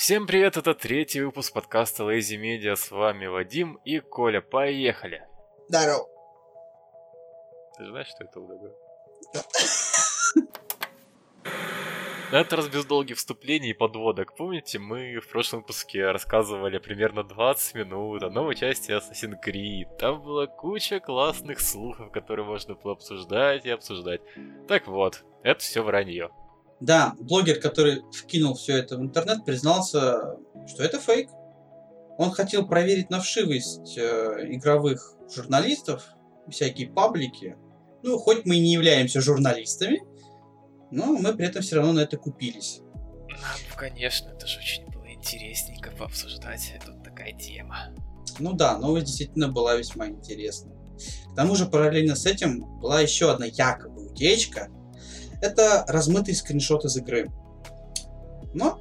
Всем привет, это третий выпуск подкаста Lazy Media, с вами Вадим и Коля, поехали! Здорово. Ты же знаешь, что это удобно? Да. Это раз без долгих вступлений и подводок. Помните, мы в прошлом выпуске рассказывали примерно 20 минут о новой части Assassin's Creed. Там была куча классных слухов, которые можно было обсуждать и обсуждать. Так вот, это все вранье. Да, блогер, который вкинул все это в интернет, признался, что это фейк. Он хотел проверить на вшивость э, игровых журналистов, всякие паблики. Ну, хоть мы и не являемся журналистами, но мы при этом все равно на это купились. Ну, конечно, это же очень было интересненько пообсуждать. Тут такая тема. Ну да, новость действительно была весьма интересной. К тому же параллельно с этим была еще одна якобы утечка. Это размытый скриншот из игры. Но,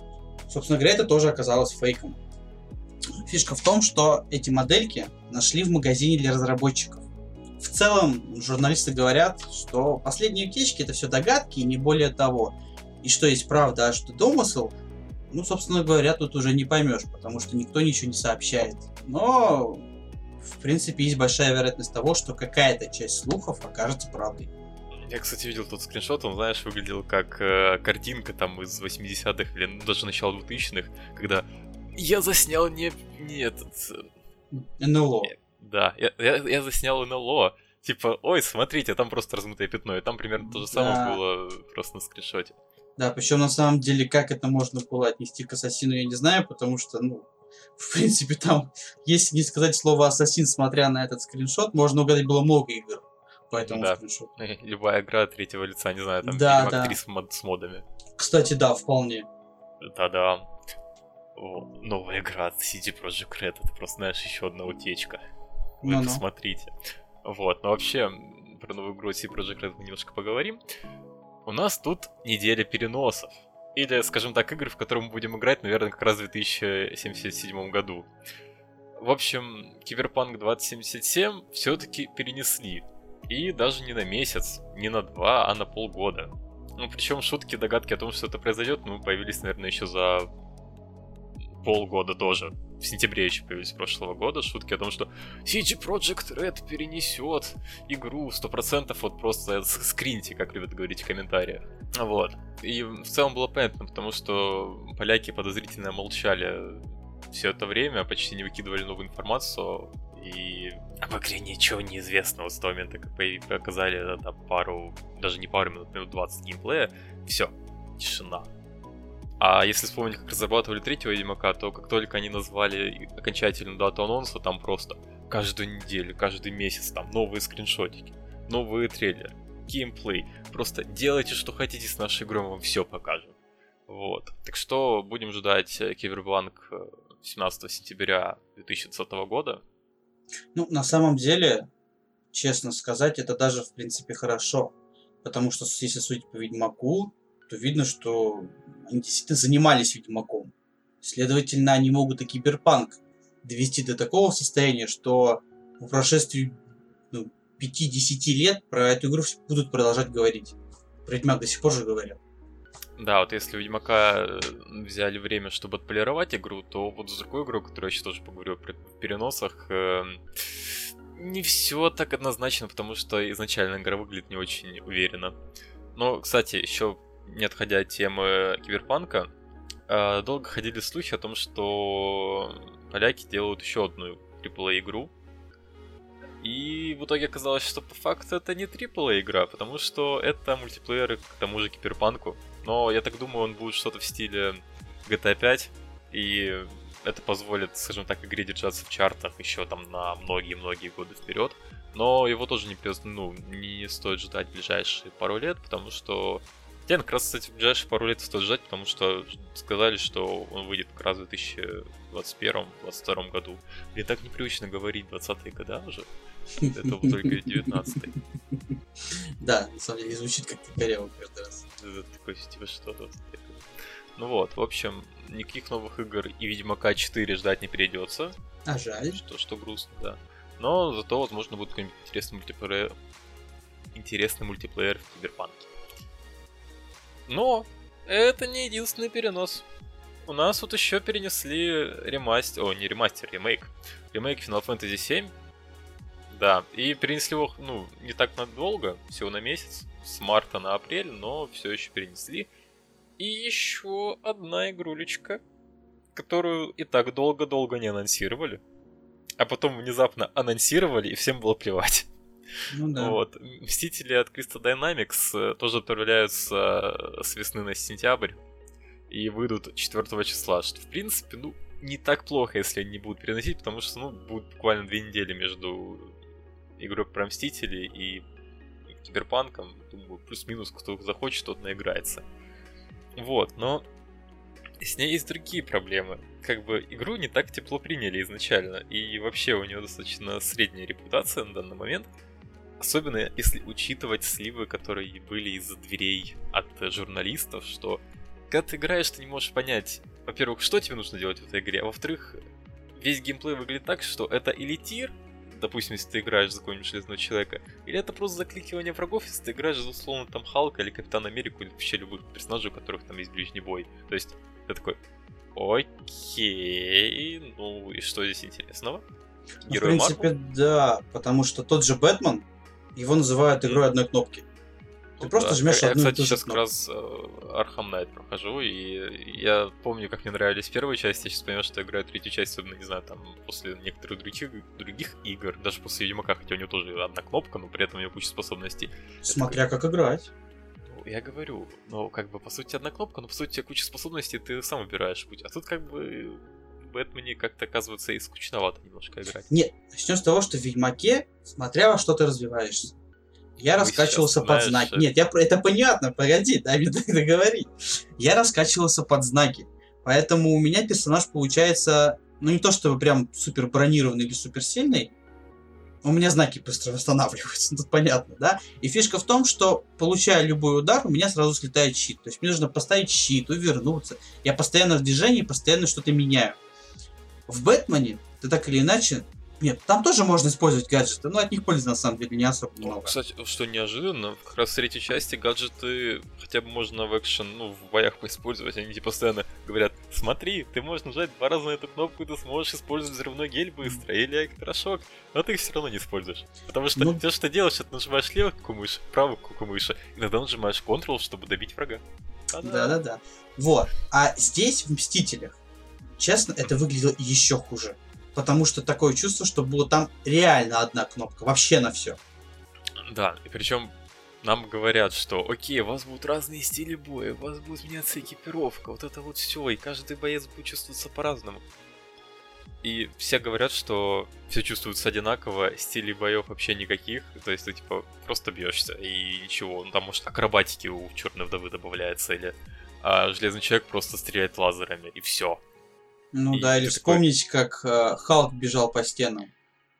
собственно говоря, это тоже оказалось фейком. Фишка в том, что эти модельки нашли в магазине для разработчиков. В целом, журналисты говорят, что последние утечки это все догадки и не более того. И что есть правда, а что домысел, ну, собственно говоря, тут уже не поймешь, потому что никто ничего не сообщает. Но, в принципе, есть большая вероятность того, что какая-то часть слухов окажется правдой. Я, кстати, видел тот скриншот, он, знаешь, выглядел как э, картинка там из 80-х или ну, даже начала 2000-х, когда я заснял не, не этот... Э, НЛО. Да, я, я, я заснял НЛО. Типа, ой, смотрите, там просто размытое пятно. И там примерно то же самое Да. было просто на скриншоте. Да, причем на самом деле, как это можно было отнести к ассасину, я не знаю, потому что, ну, в принципе, там, если не сказать слово ассасин, смотря на этот скриншот, можно угадать было много игр по этому Да. скриншоту. Любая игра третьего лица, не знаю, там Да, да. 3 с, мод- с модами. Кстати, да, вполне. Да-да. Вот. Новая игра от CD Projekt Red, это просто, знаешь, еще одна утечка. Вы Ну-ну. посмотрите. Вот, но вообще, про новую игру CD Projekt Red мы немножко поговорим. У нас тут неделя переносов. Или, скажем так, игры, в которые мы будем играть, наверное, как раз в 2077 году. В общем, Киберпанк 2077 все-таки перенесли. И даже не на месяц, не на два, а на полгода. Ну, причем шутки, догадки о том, что это произойдет, ну, появились, наверное, еще за полгода тоже. В сентябре еще появились прошлого года шутки о том, что CG Project Red перенесет игру 100%, вот просто скриньте, как любят говорить в комментариях. Вот. И в целом было понятно, потому что поляки подозрительно молчали все это время, почти не выкидывали новую информацию, и об игре ничего не известно вот с того момента, как показали да, пару, даже не пару минут, минут 20 геймплея, все, тишина. А если вспомнить, как разрабатывали третьего Ведьмака, то как только они назвали окончательную дату анонса, там просто каждую неделю, каждый месяц там новые скриншотики, новые трейлеры, геймплей. Просто делайте, что хотите с нашей игрой, мы вам все покажем. Вот. Так что будем ждать э, Киберпанк э, 17 сентября 2020 года. Ну, на самом деле, честно сказать, это даже, в принципе, хорошо. Потому что, если судить по Ведьмаку, то видно, что они действительно занимались Ведьмаком. Следовательно, они могут и Киберпанк довести до такого состояния, что по прошествии ну, 5-10 лет про эту игру будут продолжать говорить. Про Ведьмак до сих пор же говорят. Да, вот если у Ведьмака э, взяли время, чтобы отполировать игру, то вот с другой игрой, которую я сейчас тоже поговорю в переносах, эм, не все так однозначно, потому что изначально игра выглядит не очень уверенно. Но, кстати, еще не отходя от темы киберпанка, э, долго ходили слухи о том, что поляки делают еще одну AAA игру. И в итоге оказалось, что по факту это не AAA игра, потому что это мультиплееры к тому же киберпанку. Но я так думаю, он будет что-то в стиле GTA 5, и это позволит, скажем так, игре держаться в чартах еще там на многие-многие годы вперед. Но его тоже не, ну, не стоит ждать в ближайшие пару лет, потому что... Хотя, как раз, кстати, в ближайшие пару лет стоит ждать, потому что сказали, что он выйдет как раз в 2021-2022 году. Мне так непривычно говорить 20-е года уже. Это только 19 Да, на самом деле звучит как-то коряво каждый раз. Такой, типа, что тут? Ну вот, в общем, никаких новых игр и Ведьмака 4 ждать не придется, А жаль. что, что грустно, да. Но зато, возможно, будет какой-нибудь интересный мультиплеер, интересный мультиплеер в Киберпанке. Но это не единственный перенос. у нас вот еще перенесли ремастер, о, не ремастер, ремейк. Ремейк Final Fantasy 7. Да, и перенесли его, ну, не так надолго, всего на месяц, с марта на апрель, но все еще перенесли. И еще одна игрулечка, которую и так долго-долго не анонсировали, а потом внезапно анонсировали, и всем было плевать. Ну да. Вот. Мстители от Crystal Dynamics тоже отправляются с весны на сентябрь и выйдут 4 числа, что в принципе, ну, не так плохо, если они не будут переносить, потому что, ну, будет буквально две недели между игрой про Мстителей и Киберпанком. Думаю, плюс-минус, кто захочет, тот наиграется. Вот, но с ней есть другие проблемы. Как бы игру не так тепло приняли изначально, и вообще у нее достаточно средняя репутация на данный момент. Особенно если учитывать сливы, которые были из-за дверей от журналистов, что когда ты играешь, ты не можешь понять, во-первых, что тебе нужно делать в этой игре, а во-вторых, весь геймплей выглядит так, что это или тир, допустим, если ты играешь за какого-нибудь Железного Человека, или это просто закликивание врагов, если ты играешь за условно там Халка или Капитан Америку, или вообще любых персонажей, у которых там есть ближний бой. То есть, ты такой, окей, ну и что здесь интересного? Ну, в принципе, Марвел? да, потому что тот же Бэтмен, его называют игрой одной кнопки. Ты ну, просто да. жмешь я, одну Я, кстати, сейчас как раз Архам Найт прохожу, и я помню, как мне нравились первые части, я сейчас понимаю, что я играю третью часть, особенно, не знаю, там, после некоторых других, других игр, даже после Ведьмака, хотя у него тоже одна кнопка, но при этом у него куча способностей. Смотря как играть. Ну, я говорю, ну, как бы, по сути, одна кнопка, но, по сути, куча способностей, ты сам выбираешь путь. А тут, как бы, в Бэтмене как-то, оказывается, и скучновато немножко играть. Нет, начнем с того, что в Ведьмаке, смотря во что ты развиваешься. Я Вы раскачивался под знаки. Нет, я, это понятно, погоди, дай мне договорить. Я раскачивался под знаки. Поэтому у меня персонаж получается, ну не то чтобы прям супер бронированный или супер сильный, у меня знаки быстро восстанавливаются, тут понятно, да? И фишка в том, что получая любой удар, у меня сразу слетает щит. То есть мне нужно поставить щит, увернуться. Я постоянно в движении, постоянно что-то меняю. В Бэтмене ты так или иначе нет, там тоже можно использовать гаджеты, но от них пользы на самом деле не особо ну, много. Кстати, что неожиданно, как раз в третьей части гаджеты хотя бы можно в экшен, ну, в боях поиспользовать. Они тебе постоянно говорят, смотри, ты можешь нажать два раза на эту кнопку, и ты сможешь использовать взрывной гель быстро, или электрошок, но ты их все равно не используешь. Потому что ну... все, что ты делаешь, это нажимаешь левую кнопку мыши, правую кнопку мыши, иногда нажимаешь Ctrl, чтобы добить врага. Да-да-да. Вот. А здесь, в Мстителях, честно, это выглядело еще хуже потому что такое чувство, что было там реально одна кнопка, вообще на все. Да, и причем нам говорят, что окей, у вас будут разные стили боя, у вас будет меняться экипировка, вот это вот все, и каждый боец будет чувствоваться по-разному. И все говорят, что все чувствуется одинаково, стилей боев вообще никаких, то есть ты типа просто бьешься и ничего, ну там может акробатики у черной вдовы добавляется, или а железный человек просто стреляет лазерами, и все. Ну и да, или вспомнить, как э, Халк бежал по стенам.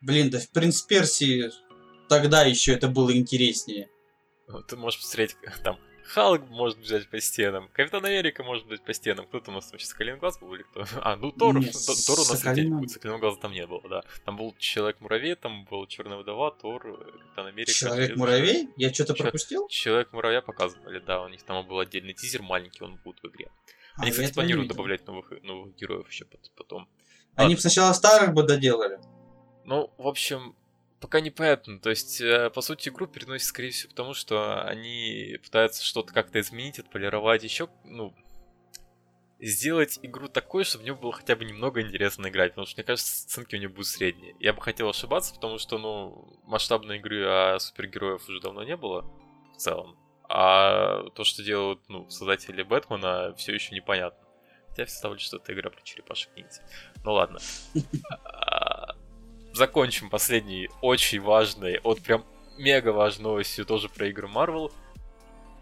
Блин, да в Принц Персии тогда еще это было интереснее. Ты можешь посмотреть, там, Халк может бежать по стенам, Капитан Америка может бежать по стенам. Кто-то у нас там сейчас Глаз был или кто? А, ну Тор, Нет, Тор у нас Соколином... Соколиного глаза там не было, да. Там был Человек-муравей, там был Черная вдова, Тор, Капитан Америка. Человек-муравей? Я что-то пропустил? Человек-муравья показывали, да, у них там был отдельный тизер маленький, он будет в игре. Они, а, кстати, планируют добавлять новых, новых героев еще потом. Они бы сначала старых бы доделали. Ну, в общем, пока непонятно. То есть, э, по сути, игру переносят, скорее всего, потому что они пытаются что-то как-то изменить, отполировать, еще, ну, сделать игру такой, чтобы в нее было хотя бы немного интересно играть, потому что, мне кажется, оценки у нее будут средние. Я бы хотел ошибаться, потому что, ну, масштабной игры о супергероев уже давно не было в целом. А то, что делают ну, создатели Бэтмена, все еще непонятно. Хотя все ставлю, что это игра про черепашек ниндзя. Ну ладно. А, закончим последней очень важной, вот прям мега важной новостью тоже про игры Marvel.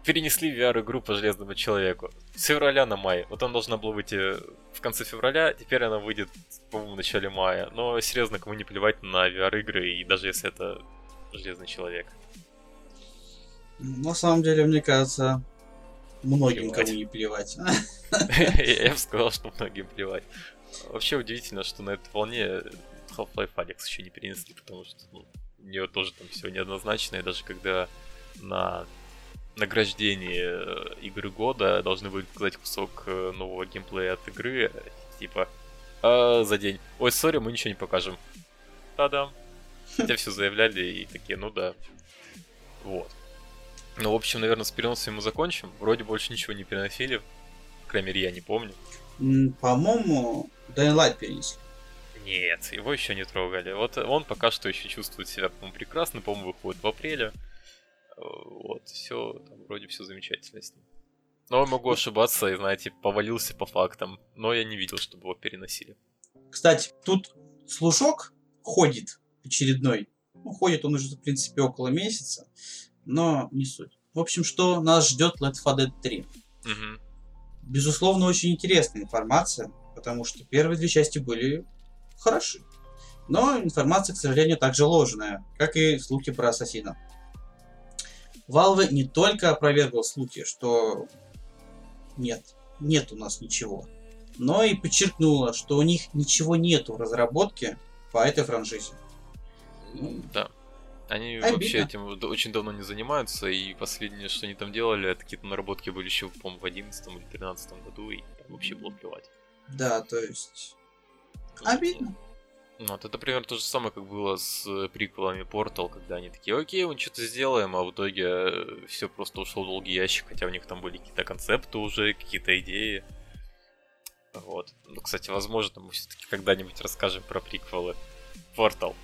Перенесли VR-игру по Железному Человеку. С февраля на май. Вот она должна была выйти в конце февраля, теперь она выйдет, по-моему, в начале мая. Но серьезно, кому не плевать на VR-игры, и даже если это Железный Человек. На самом деле, мне кажется, многим кому не плевать. Я бы сказал, что многим плевать. Вообще удивительно, что на этой волне Half-Life Alex еще не перенесли, потому что ну, у нее тоже там все неоднозначно, и даже когда на награждении э, игры года должны были показать кусок э, нового геймплея от игры, типа а, за день. Ой, сори, мы ничего не покажем. Та-дам. Хотя все заявляли и такие, ну да. Вот. Ну, в общем, наверное, с переносом мы закончим. Вроде больше ничего не переносили. По крайней мере, я не помню. По-моему, Dying Light перенесли. Нет, его еще не трогали. Вот он пока что еще чувствует себя, по-моему, прекрасно. По-моему, выходит в апреле. Э, вот, все, там вроде все замечательно с ним. Но могу ошибаться и, знаете, повалился по фактам. Но я не видел, чтобы его переносили. Кстати, тут слушок ходит очередной. Ну, ходит он уже, в принципе, около месяца. Но не суть. В общем, что нас ждет Left 4 Dead 3. Угу. Безусловно, очень интересная информация, потому что первые две части были хороши. Но информация, к сожалению, также ложная, как и слухи про Ассасина. Valve не только опровергла слухи, что нет, нет у нас ничего, но и подчеркнула, что у них ничего нету в разработке по этой франшизе. Да. Они Обидно. вообще этим очень давно не занимаются, и последнее, что они там делали, это какие-то наработки были еще, по-моему, в 11 или 13 году, и вообще было плевать. Да, то есть... Обидно. Ну, вот это примерно то же самое, как было с э, приквелами Portal, когда они такие, окей, мы что-то сделаем, а в итоге э, все просто ушло в долгий ящик, хотя у них там были какие-то концепты уже, какие-то идеи. Вот. Ну, кстати, возможно, мы все-таки когда-нибудь расскажем про приквелы Portal.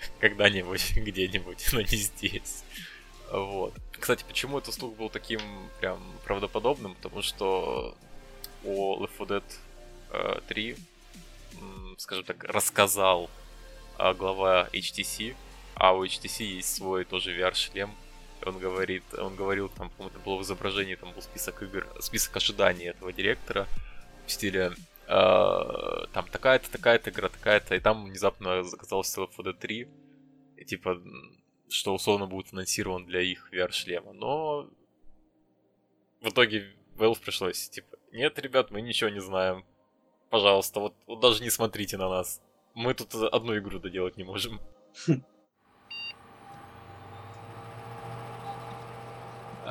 Когда-нибудь, где-нибудь, но не здесь. Вот. Кстати, почему этот слух был таким прям правдоподобным? Потому что о Left 4 Dead 3 скажем так, рассказал а, глава HTC, а у HTC есть свой тоже VR-шлем. Он говорит, он говорил, там, по-моему, это было в изображении, там был список игр, список ожиданий этого директора в стиле э, там такая-то, такая-то игра, такая-то, и там внезапно 4 Dead 3, и, типа, что условно будет анонсирован для их VR-шлема, но в итоге Valve пришлось, типа, нет, ребят, мы ничего не знаем, Пожалуйста, вот, вот даже не смотрите на нас. Мы тут одну игру доделать не можем.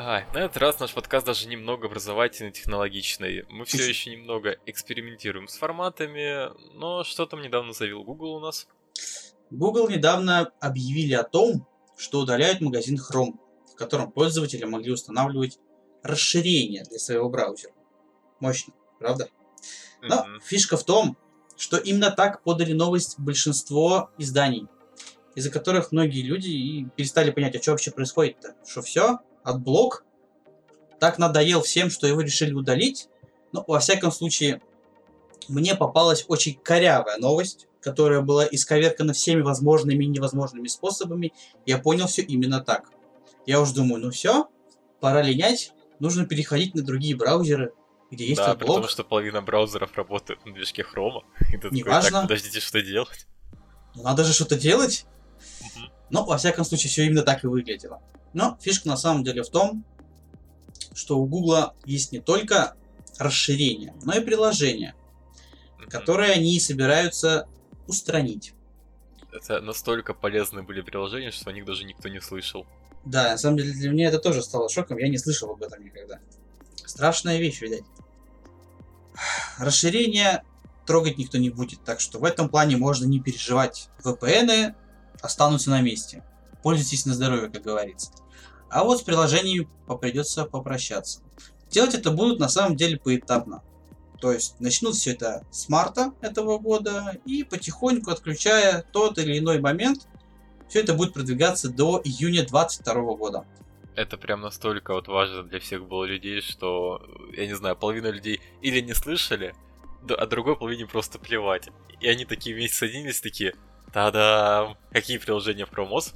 Ай, на этот раз наш подкаст даже немного образовательный, технологичный. Мы все еще немного экспериментируем с форматами, но что там недавно заявил Google у нас? Google недавно объявили о том, что удаляют магазин Chrome, в котором пользователи могли устанавливать расширение для своего браузера. Мощно, правда? Но mm-hmm. фишка в том, что именно так подали новость большинство изданий, из-за которых многие люди и перестали понять, а что вообще происходит-то. Что все, адблок, так надоел всем, что его решили удалить. Но, во всяком случае, мне попалась очень корявая новость, которая была исковеркана всеми возможными и невозможными способами. Я понял все именно так. Я уже думаю, ну все, пора линять, нужно переходить на другие браузеры, где есть да, потому что половина браузеров работает на движке хрома. И ты Не такой, важно. так, подождите, что делать? Ну, надо же что-то делать. Угу. Ну, во всяком случае, все именно так и выглядело. Но фишка на самом деле в том, что у Гугла есть не только расширение, но и приложение, которые они собираются устранить. Это настолько полезные были приложения, что о них даже никто не слышал. Да, на самом деле для меня это тоже стало шоком, я не слышал об этом никогда. Страшная вещь, видать. Расширение трогать никто не будет, так что в этом плане можно не переживать. VPN останутся на месте. Пользуйтесь на здоровье, как говорится. А вот с приложением придется попрощаться. Делать это будут на самом деле поэтапно. То есть начнут все это с марта этого года и потихоньку отключая тот или иной момент, все это будет продвигаться до июня 2022 года это прям настолько вот важно для всех было людей, что, я не знаю, половина людей или не слышали, а другой половине просто плевать. И они такие вместе садились, такие, та-дам, какие приложения в Chrome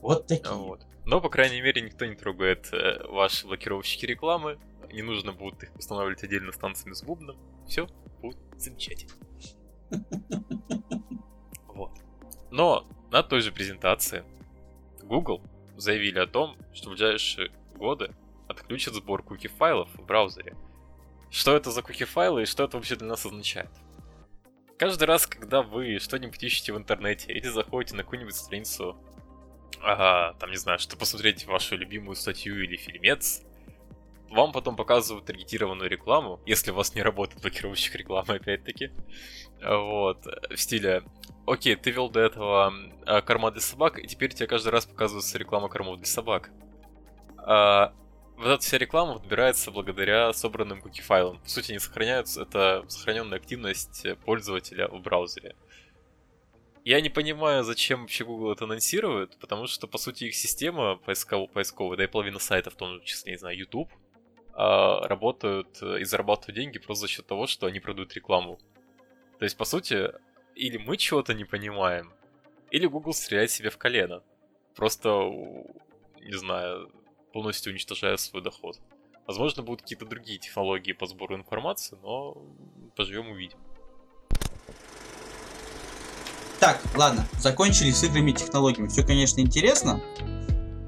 Вот такие. Вот. Но, по крайней мере, никто не трогает э, ваши блокировщики рекламы. Не нужно будет их устанавливать отдельно станциями с бубном. Все будет замечательно. Вот. Но на той же презентации Google заявили о том, что в ближайшие годы отключат сбор куки-файлов в браузере. Что это за куки-файлы и что это вообще для нас означает? Каждый раз, когда вы что-нибудь ищете в интернете или заходите на какую-нибудь страницу ага, там, не знаю, что посмотреть вашу любимую статью или фильмец, вам потом показывают таргетированную рекламу, если у вас не работает блокировщик рекламы, опять-таки. Вот, в стиле, окей, ты вел до этого а, корма для собак, и теперь тебе каждый раз показывается реклама кормов для собак. А, вот эта вся реклама подбирается благодаря собранным куки-файлам. По сути, они сохраняются, это сохраненная активность пользователя в браузере. Я не понимаю, зачем вообще Google это анонсирует, потому что, по сути, их система поисковая, поисковая да и половина сайтов, в том числе, не знаю, YouTube, а, работают и зарабатывают деньги просто за счет того, что они продают рекламу. То есть, по сути, или мы чего-то не понимаем, или Google стреляет себе в колено. Просто, не знаю, полностью уничтожая свой доход. Возможно, будут какие-то другие технологии по сбору информации, но поживем увидим. Так, ладно, закончили с играми и технологиями. Все, конечно, интересно,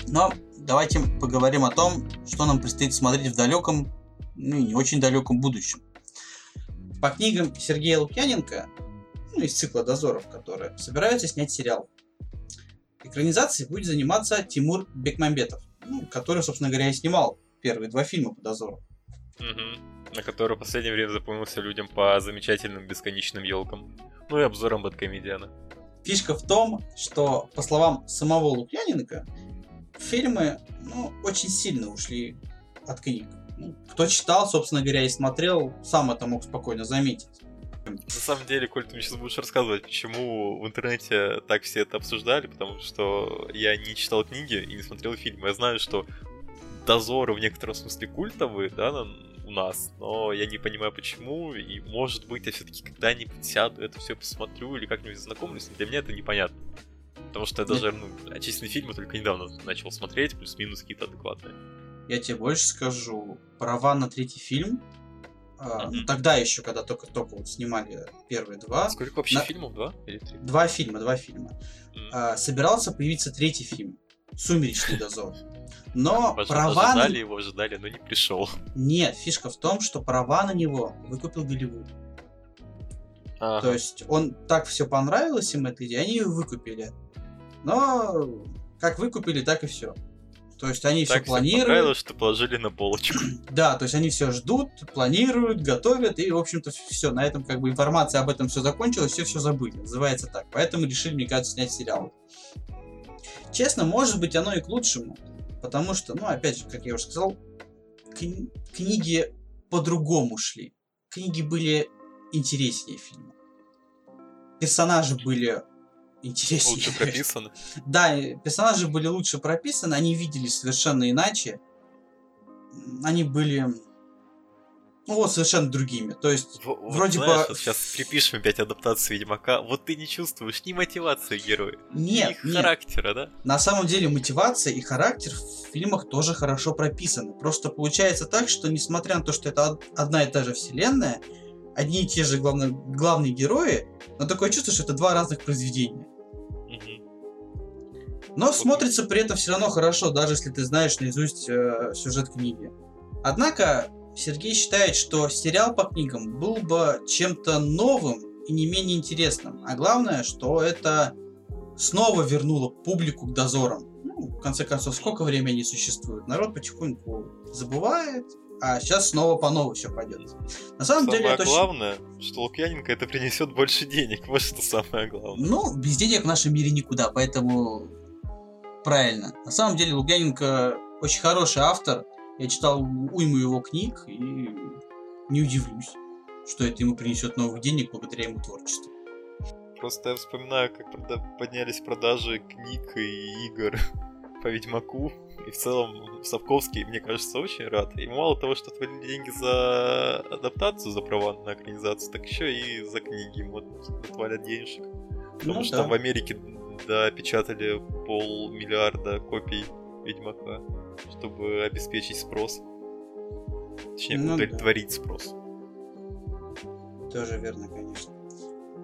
но давайте поговорим о том, что нам предстоит смотреть в далеком, ну и не очень далеком будущем. По книгам Сергея Лукьяненко, ну, из цикла дозоров, которые собираются снять сериал. Экранизацией будет заниматься Тимур Бекмамбетов, ну, который, собственно говоря, и снимал первые два фильма по дозору. Угу. На который в последнее время запомнился людям по замечательным бесконечным елкам. Ну и обзорам Бэткомедиана. Фишка в том, что, по словам самого Лукьяненко, фильмы ну, очень сильно ушли от книг. Ну, кто читал, собственно говоря, и смотрел, сам это мог спокойно заметить. На самом деле, Коль, ты мне сейчас будешь рассказывать, почему в интернете так все это обсуждали, потому что я не читал книги и не смотрел фильмы. Я знаю, что дозоры в некотором смысле культовые, да, у нас, но я не понимаю почему, и может быть я все-таки когда-нибудь сяду, это все посмотрю или как-нибудь знакомлюсь, но для меня это непонятно. Потому что я даже, ну, отечественные фильмы только недавно начал смотреть, плюс-минус какие-то адекватные. Я тебе больше скажу, права на третий фильм Uh-huh. Тогда еще, когда только-только вот снимали первые два. Сколько вообще на... фильмов? Два или три? Два фильма, два фильма. Mm. А, собирался появиться третий фильм. Сумеречный дозор. Но Вас права ожидали на... его, ожидали, но не пришел. Нет, фишка в том, что права на него выкупил Голливуд. Ага. То есть он так все понравилось им этой идея, они ее выкупили. Но как выкупили, так и все. То есть они так все планируют. что положили на полочку. Да, то есть они все ждут, планируют, готовят, и, в общем-то, все, на этом как бы информация об этом все закончилась, все все забыли. Называется так. Поэтому решили, мне кажется, снять сериал. Честно, может быть, оно и к лучшему. Потому что, ну, опять же, как я уже сказал, кни- книги по-другому шли. Книги были интереснее фильма. Персонажи были интереснее. Лучше прописаны. Да, персонажи были лучше прописаны, они видели совершенно иначе. Они были ну вот совершенно другими. То есть, в, вроде знаешь, бы... Вот сейчас припишем опять адаптацию Ведьмака, вот ты не чувствуешь ни мотивации героя, нет, ни нет. характера, да? На самом деле мотивация и характер в фильмах тоже хорошо прописаны. Просто получается так, что несмотря на то, что это одна и та же вселенная, одни и те же главные, главные герои, но такое чувство, что это два разных произведения. Но смотрится при этом все равно хорошо, даже если ты знаешь наизусть э, сюжет книги. Однако Сергей считает, что сериал по книгам был бы чем-то новым и не менее интересным. А главное, что это снова вернуло публику к дозорам. Ну, в конце концов, сколько времени существует? Народ потихоньку забывает, а сейчас снова по новой все пойдет. На самом самое деле это главное, очень... что Лукьяненко это принесет больше денег. Вот что самое главное. Ну, без денег в нашем мире никуда, поэтому правильно. На самом деле Лукьяненко очень хороший автор. Я читал уйму его книг и не удивлюсь, что это ему принесет новых денег благодаря ему творчеству. Просто я вспоминаю, как поднялись продажи книг и игр по Ведьмаку. И в целом Сапковский, мне кажется, очень рад. И мало того, что отвалили деньги за адаптацию, за права на организацию, так еще и за книги ему отвалят денежек. Потому ну, что да. там в Америке допечатали полмиллиарда копий Ведьмака, чтобы обеспечить спрос. Точнее, ну, удовлетворить да. спрос. Тоже верно, конечно.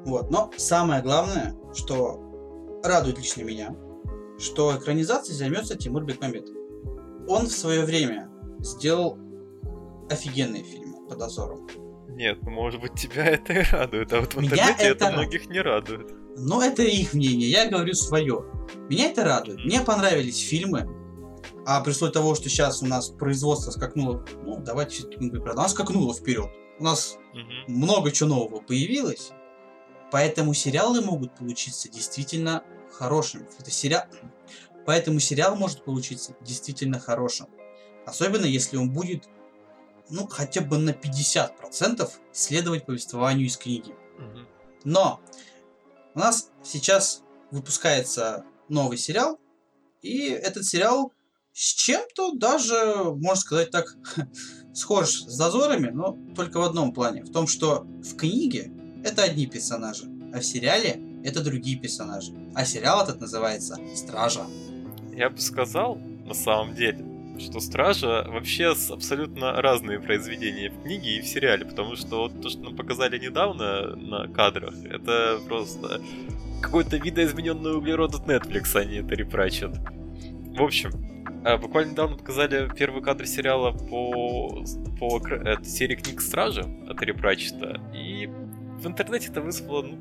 Вот, но самое главное, что радует лично меня, что экранизацией займется Тимур Бекмамбетов. Он в свое время сделал офигенные фильмы по дозору. Нет, ну может быть тебя это и радует, а вот в интернете это... это многих не радует. Но это их мнение, я говорю свое. Меня это радует. Мне понравились фильмы, а при условии того, что сейчас у нас производство скакнуло, ну, давайте все-таки правда, оно скакнуло вперед. У нас Мгм. много чего нового появилось, поэтому сериалы могут получиться действительно хорошими. Это сериал... Поэтому сериал может получиться действительно хорошим. Особенно если он будет, ну, хотя бы на 50% следовать повествованию из книги. Но у нас сейчас выпускается новый сериал, и этот сериал с чем-то даже, можно сказать так, схож с дозорами, но только в одном плане. В том, что в книге это одни персонажи, а в сериале это другие персонажи. А сериал этот называется «Стража». Я бы сказал, на самом деле, что Стража вообще абсолютно разные произведения в книге и в сериале, потому что вот то, что нам показали недавно на кадрах, это просто какой-то видоизмененный углерод от Netflix, они это репрачат. В общем, а, буквально недавно показали первый кадр сериала по, по э, серии книг Стражи от Репрачета, и в интернете это вызвало ну,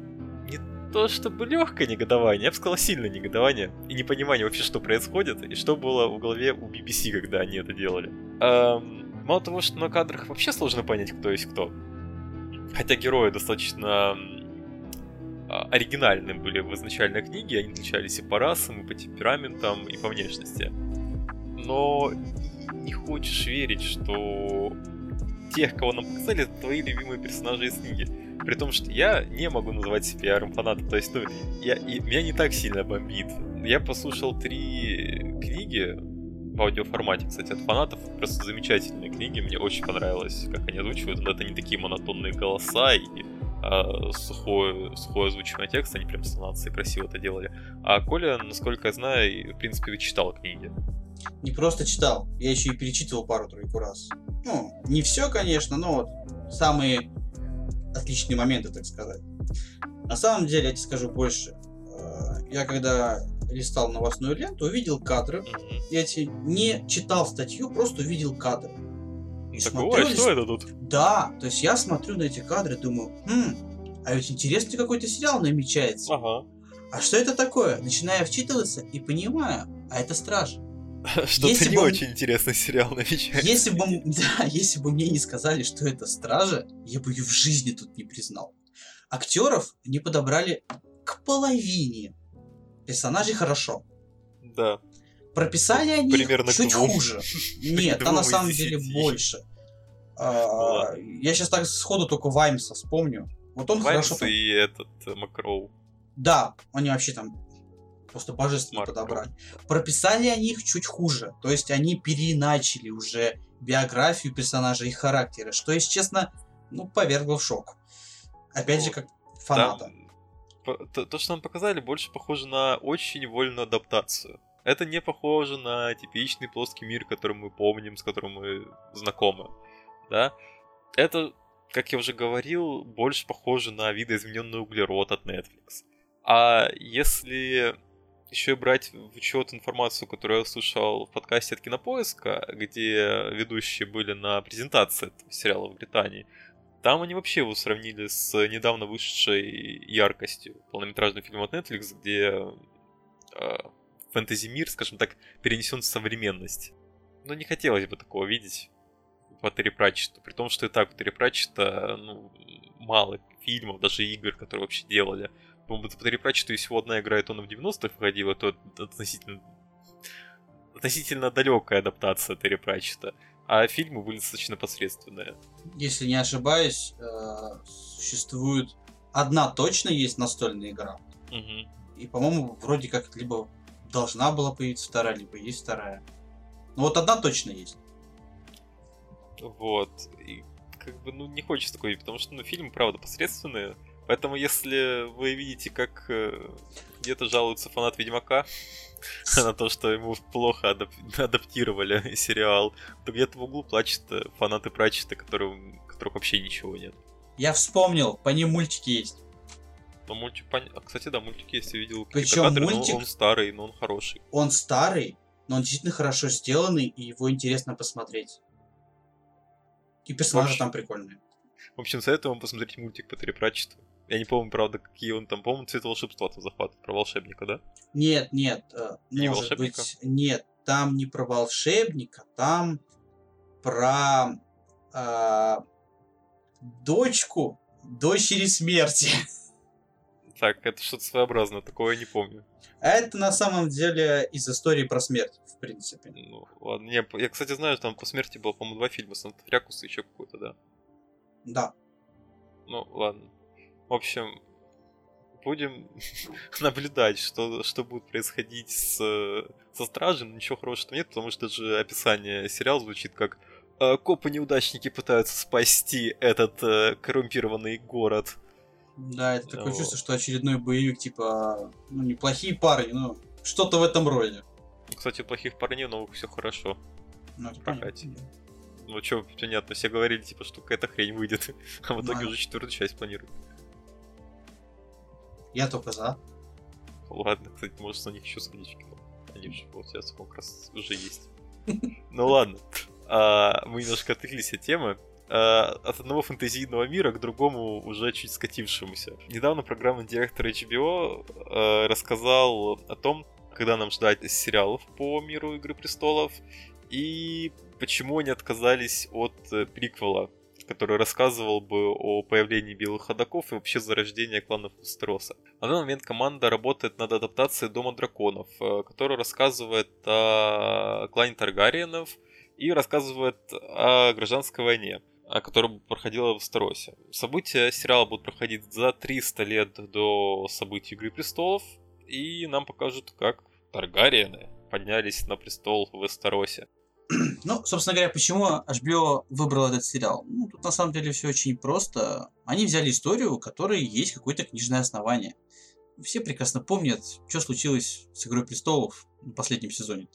то чтобы легкое негодование, я бы сказал сильное негодование и непонимание вообще, что происходит, и что было в голове у BBC, когда они это делали. Эм, мало того, что на кадрах вообще сложно понять, кто есть кто. Хотя герои достаточно а, оригинальны были в изначальной книге, они отличались и по расам, и по темпераментам, и по внешности. Но не хочешь верить, что тех, кого нам показали, твои любимые персонажи из книги. При том, что я не могу называть себя ярым фанатом. То есть, ну, я, и, меня не так сильно бомбит. Я послушал три книги в аудиоформате, кстати, от фанатов. Просто замечательные книги. Мне очень понравилось, как они озвучивают. Но это не такие монотонные голоса и а, сухое, сухое озвучивание текста. Они прям с интонацией красиво это делали. А Коля, насколько я знаю, в принципе, читал книги. Не просто читал, я еще и перечитывал пару-тройку раз. Ну, не все, конечно, но вот самые отличные моменты, так сказать. На самом деле, я тебе скажу больше. Э, Я когда листал новостную ленту, увидел кадры. Я эти не читал статью, просто увидел кадры. И Так смотрю, бывает, что это тут? Да, то есть я смотрю на эти кадры, думаю, хм, а ведь интересный какой-то сериал намечается. Ага. А что это такое? Начинаю вчитываться и понимаю, а это страж. Что-то не бы очень интересный сериал намечается. Если бы, да, если бы мне не сказали, что это стража, я бы ее в жизни тут не признал. Актеров не подобрали к половине. Персонажей хорошо. Да. Прописали они Примерно чуть хуже. Нет, там на самом деле больше. А, ладно. я сейчас так сходу только Ваймса вспомню. Вот он Ваймс хорошо... и этот э, Макроу. Да, они вообще там просто божественно Марк подобрали. Прописали они их чуть хуже. То есть они переиначили уже биографию персонажа и характера, что, если честно, ну, повергло в шок. Опять же, Вот. как фаната. Там то, то, что нам показали, больше похоже на очень вольную адаптацию. Это не похоже на типичный плоский мир, который мы помним, с которым мы знакомы. Да? Это, как я уже говорил, больше похоже на видоизмененный углерод от Netflix. А если еще и брать в учет информацию, которую я услышал в подкасте от Кинопоиска, где ведущие были на презентации этого сериала в Британии, там они вообще его сравнили с недавно вышедшей яркостью полнометражным фильмом от Netflix, где э, фэнтези-мир, скажем так, перенесен в современность. Но не хотелось бы такого видеть по Терри Пратчету, при том, что и так у Терри Пратчета ну, мало фильмов, даже игр, которые вообще делали. Пратчету и всего одна игра, и то она в 90-х выходила, то относительно относительно далекая адаптация Терри Пратчета. А фильмы были достаточно посредственные. Если не ошибаюсь, э, существует одна точно есть настольная игра. Мгм. И, по-моему, вроде как либо должна была появиться вторая, либо есть вторая. Ну вот одна точно есть. Вот. И как бы, ну, не хочется видеть, потому что, ну, фильмы, правда, посредственные. Поэтому, если вы видите, как э, где-то жалуется фанат Ведьмака на то, что ему плохо адап- адаптировали сериал, то где-то в углу плачут э, фанаты Пратчета, которым, которых вообще ничего нет. Я вспомнил, по ним мультики есть. Но мультик, пон- а, кстати, да, мультики, если видел какие-то Причем кадры, но мультик- он старый, но он хороший. Он старый, но он действительно хорошо сделанный, и его интересно посмотреть. И персонажи Вообще- там прикольные. В общем, советую вам посмотреть мультик по Терри Пратчету. Я не помню, правда, какие он там, по-моему, цвет волшебства там захватывает, про волшебника, да? Нет, нет, э, Не может волшебника? быть, нет, там не про волшебника, там про а, дочку дочери смерти. Так, это что-то своеобразное, такого я не помню. А это на самом деле из истории про смерть, в принципе. Ну, ладно, не, я, кстати, знаю, там по смерти было, по-моему, два фильма, Санта-Фрякус и еще какой-то, да. Да. Ну, ладно. В общем, будем наблюдать, что, что будет происходить с, со Стражей, но ничего хорошего нет, потому что же описание сериала звучит как э, копы-неудачники пытаются спасти этот э, коррумпированный город. Да, это такое Вот. чувство, что очередной боевик, типа, ну, неплохие парни, ну, что-то в этом роде. Кстати, у плохих парней, но все хорошо. Ну, это понятно. Ну, что, понятно, все говорили, типа, что какая-то хрень выйдет, а в итоге Да. уже четвертую часть планируют. Я только за. Ладно, кстати, можешь на них еще кино. Они же сейчас как раз уже есть. Ну ладно. А, Мы немножко отвлеклись от темы. А, От одного фэнтезийного мира к другому уже чуть скатившемуся. Недавно программный директор HBO э, рассказал о том, когда нам ждать сериалов по миру Игры Престолов и почему они отказались от э, приквела, который рассказывал бы о появлении белых ходоков и вообще зарождении кланов Вестероса. На данный момент команда работает над адаптацией Дома драконов, э, который рассказывает о клане Таргариенов и рассказывает о гражданской войне, о которой проходила в Вестеросе. События сериала будут проходить за 300 лет до событий Игры Престолов, и нам покажут, как Таргариены поднялись на престол в Вестеросе. Ну, собственно говоря, почему HBO выбрал этот сериал? Ну, тут на самом деле все очень просто. Они взяли историю, у которой есть какое-то книжное основание. Все прекрасно помнят, что случилось с Игрой Престолов на последнем сезоне.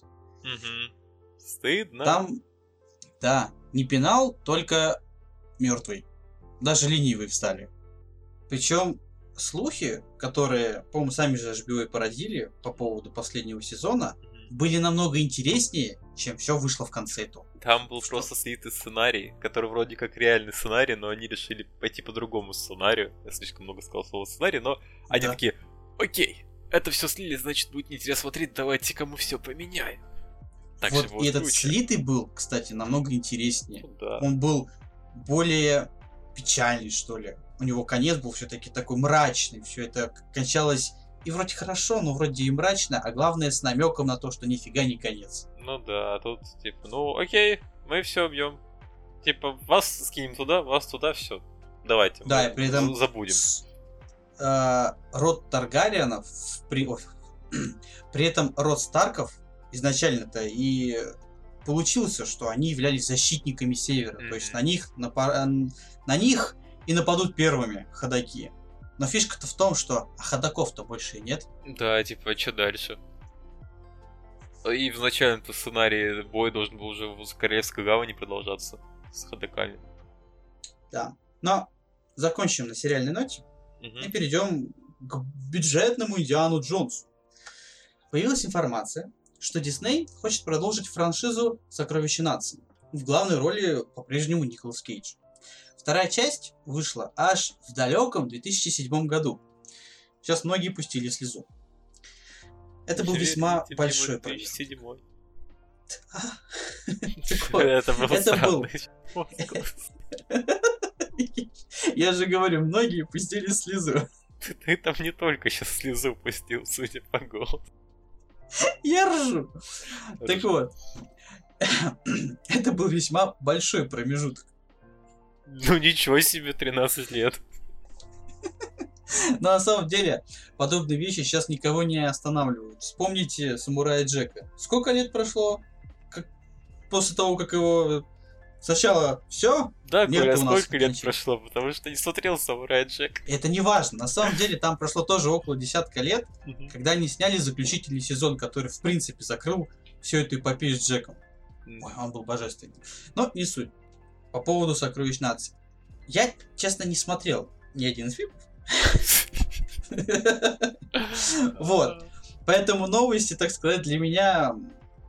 Стыдно. Там, да, не пенал, только мертвый. Даже ленивый встали. Причем слухи, которые, по-моему, сами же HBO и породили по поводу последнего сезона. Были намного интереснее, чем все вышло в конце этого. Там был Что? просто слитый сценарий, который вроде как реальный сценарий, но они решили пойти по другому сценарию. Я слишком много сказал слова сценарий, но они Да. такие, окей, это все слили, значит будет неинтересно смотреть, давайте-ка мы все поменяем. Так вот и этот круче. слитый был, кстати, намного интереснее. Ну да. Он был более печальный, что ли. У него конец был все-таки такой мрачный. Все это кончалось и вроде хорошо, но вроде и мрачно, а главное с намеком на то, что нифига не конец. Ну да, тут типа, ну окей, мы все убьем. Типа, вас скинем туда, вас туда, все. Давайте. Да, и при этом забудем. с- э, род Таргариенов, при, при этом род Старков изначально-то и получился, что они являлись защитниками Севера. То есть на них, э, на них и нападут первыми ходаки. Но фишка-то в том, что а ходаков-то больше и нет. Да, типа, что дальше? И в начальном сценарии бой должен был уже в Королевской гавани продолжаться с ходоками. Да. Но закончим на сериальной ноте Мгм. и перейдем к бюджетному Индиану Джонсу. Появилась информация, что Дисней хочет продолжить франшизу «Сокровища нации». В главной роли по-прежнему Николас Кейдж. Вторая часть вышла аж в далеком 2007 году. Сейчас многие пустили слезу. Это был весьма большой проект. 2007. Так вот, Это был. Я же говорю, многие пустили слезу. Ты там не только сейчас слезу пустил, судя по голосу. Я ржу. Так вот, это был весьма большой промежуток. Ну ничего себе, 13 лет. Но на самом деле, подобные вещи сейчас никого не останавливают. Вспомните самурая Джека. Сколько лет прошло как... после того, как его сначала все? Да, Коля, нас сколько лет ничего. прошло, потому что не смотрел Самурай Джек. Это не важно. На самом деле там прошло тоже около десятка лет, когда они сняли заключительный сезон, который в принципе закрыл всю эту эпопею с Джеком. Ой, он был божественный. Но не суть. По поводу сокровищ нации. Я, честно, не смотрел ни один из фильмов. Вот. Поэтому новости, так сказать, для меня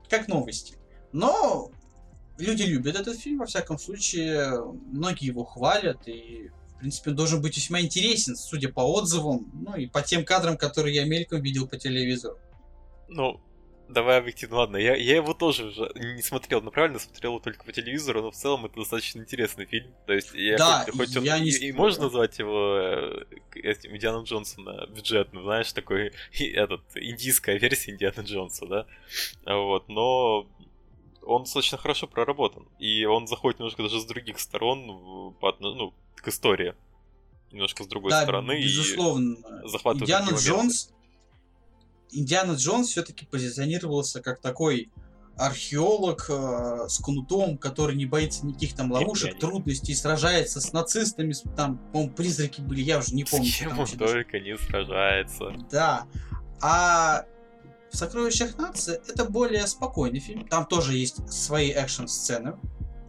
как новости. Но люди любят этот фильм, во всяком случае. Многие его хвалят. И, в В принципе, он должен быть весьма интересен, судя по отзывам, ну и по тем кадрам, которые я мельком видел по телевизору. Ну, давай объективно, ладно, я, я его тоже уже не смотрел, но правильно смотрел его только по телевизору, но в целом это достаточно интересный фильм. То есть, я, Да, хоть, хоть он я не и, и можно назвать его э, этим Индианом Джонсона бюджетным, знаешь, такой этот индийская версия Индиана Джонса, да. Вот, но он достаточно хорошо проработан. И он заходит немножко даже с других сторон по, ну, к истории. Немножко с другой да, стороны. безусловно. И захватывает Индиана такие моменты. Индиана Джонс все-таки позиционировался как такой археолог э, с кнутом, который не боится никаких там ловушек, Непряник. трудностей, сражается с нацистами, с- там, по-моему, призраки были, я уже не помню. С кем он только не сражается. Да. А в «Сокровищах нации» это более спокойный фильм. Там тоже есть свои экшн-сцены.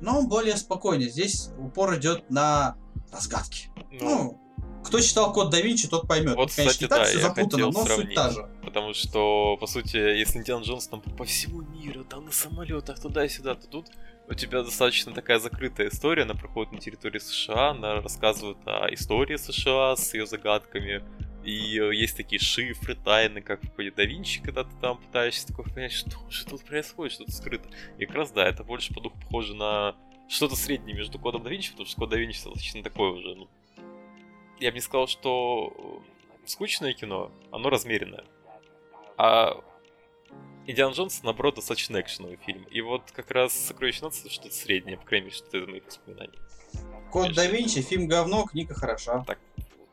Но он более спокойный. Здесь упор идет на разгадки. Ну, Ну, кто читал Код да Винчи, тот поймет. Вот, конечно, кстати, не так да, все запутано, но суть та же. Потому что, по сути, если Индиана Джонс там по всему миру, там на самолетах туда-сюда, то тут у тебя достаточно такая закрытая история, она проходит на территории США, она рассказывает о истории США с ее загадками, и э, есть такие шифры, тайны, как в Коде да Винчи, когда ты там пытаешься такой понять, что же тут происходит, что-то скрыто. И как раз, да, это больше по духу похоже на что-то среднее между Кодом да Винчи, потому что Код да Винчи достаточно такое уже, ну, я бы не сказал, что э, скучное кино, оно размеренное. А Индиана Джонс, наоборот, достаточно экшеновый фильм. И вот как раз «Сокровище нации» что-то среднее, по крайней мере, что-то из моих воспоминаний. Код да Винчи, фильм говно, книга хороша.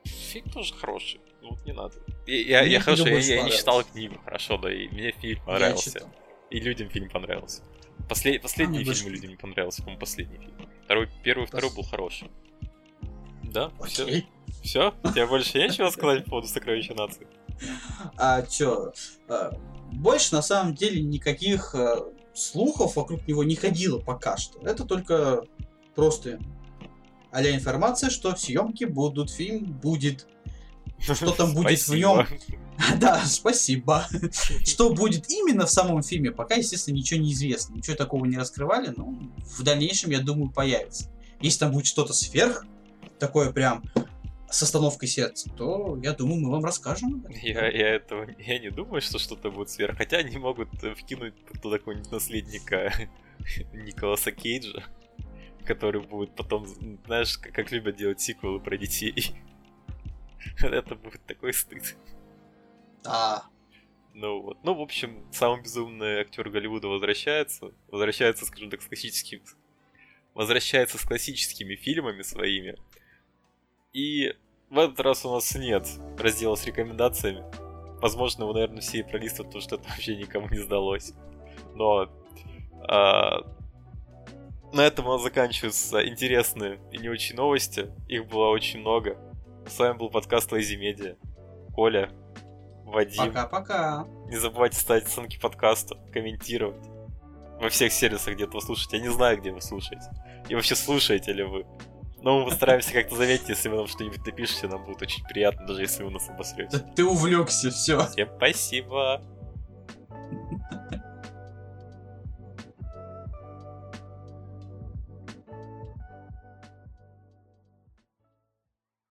Фильм тоже хороший, вот не надо. Я, я, я хорошо, я, я не читал книгу, хорошо, да, и мне фильм понравился. И людям фильм понравился. Послед... Последний мне фильм больше- людям не понравился, по-моему, последний фильм. Второй, первый, второй Пос- был хороший. Да. Окей. Все? Тебе больше нечего сказать по поводу сокровища нации? А чё? а, Больше на самом деле никаких а, слухов вокруг него не ходило пока что. Это только просто а информация, что съемки будут, фильм будет. Что там будет в нем? Да, спасибо. Что будет именно в самом фильме, пока, естественно, ничего не известно. Ничего такого не раскрывали, но в дальнейшем, я думаю, появится. Если там будет что-то сверх, такое прям с остановкой сердца, то, я думаю, мы вам расскажем. Я, я этого я не думаю, что что-то будет сверх. Хотя они могут э, вкинуть туда какого-нибудь наследника Николаса Кейджа, который будет потом, знаешь, как, как любят делать сиквелы про детей. Это будет такой стыд. Да. Ну вот. Ну, в общем, самый безумный актер Голливуда возвращается. Возвращается, скажем так, с классическим... Возвращается с классическими фильмами своими. И в этот раз у нас нет раздела с рекомендациями. Возможно, его, наверное, все и пролистывают, потому что это вообще никому не сдалось. Но а, на этом у нас заканчиваются интересные и не очень новости. Их было очень много. С вами был подкаст Lazy Media. Коля, Вадим. Пока-пока. Не забывайте ставить оценки подкасту, комментировать. Во всех сервисах, где вы слушаете. Я не знаю, где вы слушаете. И вообще слушаете ли вы. Но мы постараемся как-то заметить, если вы нам что-нибудь напишете, нам будет очень приятно, даже если вы нас обосрете. Да ты увлекся, все. Всем спасибо!